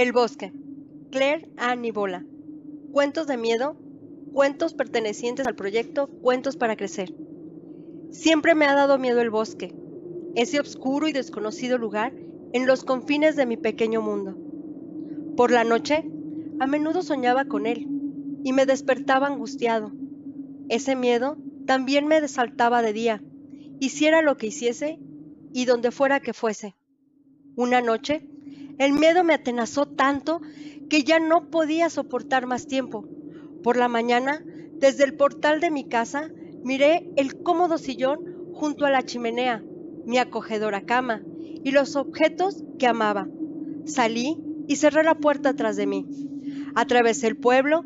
El bosque. Claire Annie Bola. Cuentos de miedo, cuentos pertenecientes al proyecto Cuentos para Crecer. Siempre me ha dado miedo el bosque, ese oscuro y desconocido lugar en los confines de mi pequeño mundo. Por la noche, a menudo soñaba con él y me despertaba angustiado. Ese miedo también me desaltaba de día, hiciera lo que hiciese y donde fuera que fuese. Una noche, el miedo me atenazó tanto que ya no podía soportar más tiempo. Por la mañana, desde el portal de mi casa, miré el cómodo sillón junto a la chimenea, mi acogedora cama y los objetos que amaba. Salí y cerré la puerta tras de mí. Atravesé el pueblo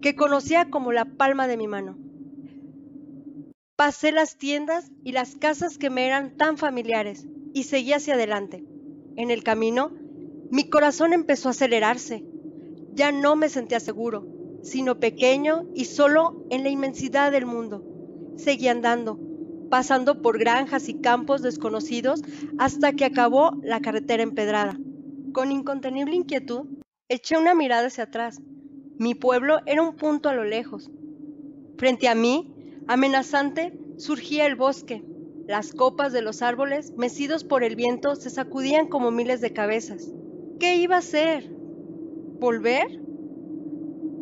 que conocía como la palma de mi mano. Pasé las tiendas y las casas que me eran tan familiares y seguí hacia adelante. En el camino, mi corazón empezó a acelerarse. Ya no me sentía seguro, sino pequeño y solo en la inmensidad del mundo. Seguí andando, pasando por granjas y campos desconocidos hasta que acabó la carretera empedrada. Con incontenible inquietud, eché una mirada hacia atrás. Mi pueblo era un punto a lo lejos. Frente a mí Amenazante surgía el bosque. Las copas de los árboles, mecidos por el viento, se sacudían como miles de cabezas. ¿Qué iba a hacer? ¿Volver?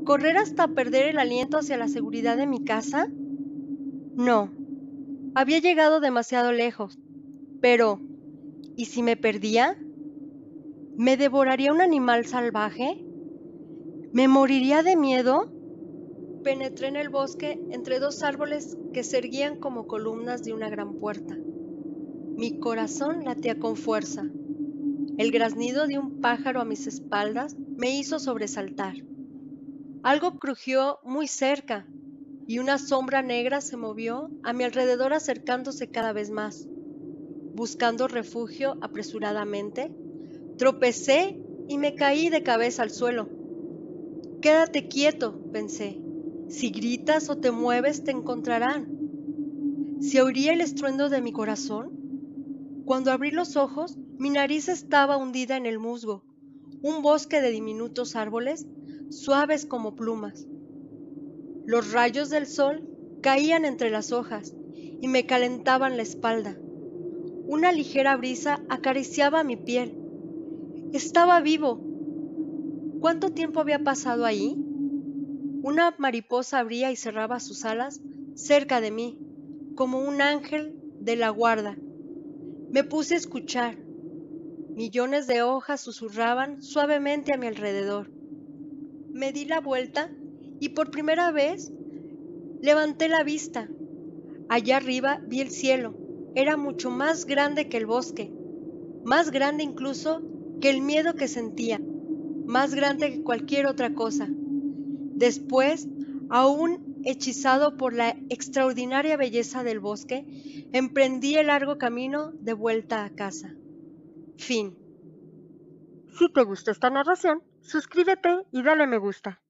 ¿Correr hasta perder el aliento hacia la seguridad de mi casa? No. Había llegado demasiado lejos. Pero, ¿y si me perdía? ¿Me devoraría un animal salvaje? ¿Me moriría de miedo? Penetré en el bosque entre dos árboles que se erguían como columnas de una gran puerta. Mi corazón latía con fuerza. El graznido de un pájaro a mis espaldas me hizo sobresaltar. Algo crujió muy cerca y una sombra negra se movió a mi alrededor acercándose cada vez más. Buscando refugio apresuradamente, tropecé y me caí de cabeza al suelo. Quédate quieto, pensé. Si gritas o te mueves, te encontrarán. ¿Se oiría el estruendo de mi corazón? Cuando abrí los ojos, mi nariz estaba hundida en el musgo, un bosque de diminutos árboles, suaves como plumas. Los rayos del sol caían entre las hojas y me calentaban la espalda. Una ligera brisa acariciaba mi piel. Estaba vivo. ¿Cuánto tiempo había pasado ahí? Una mariposa abría y cerraba sus alas cerca de mí, como un ángel de la guarda. Me puse a escuchar. Millones de hojas susurraban suavemente a mi alrededor. Me di la vuelta y por primera vez levanté la vista. Allá arriba vi el cielo. Era mucho más grande que el bosque, más grande incluso que el miedo que sentía, más grande que cualquier otra cosa. Después, aún hechizado por la extraordinaria belleza del bosque, emprendí el largo camino de vuelta a casa. Fin. Si te gustó esta narración, suscríbete y dale me gusta.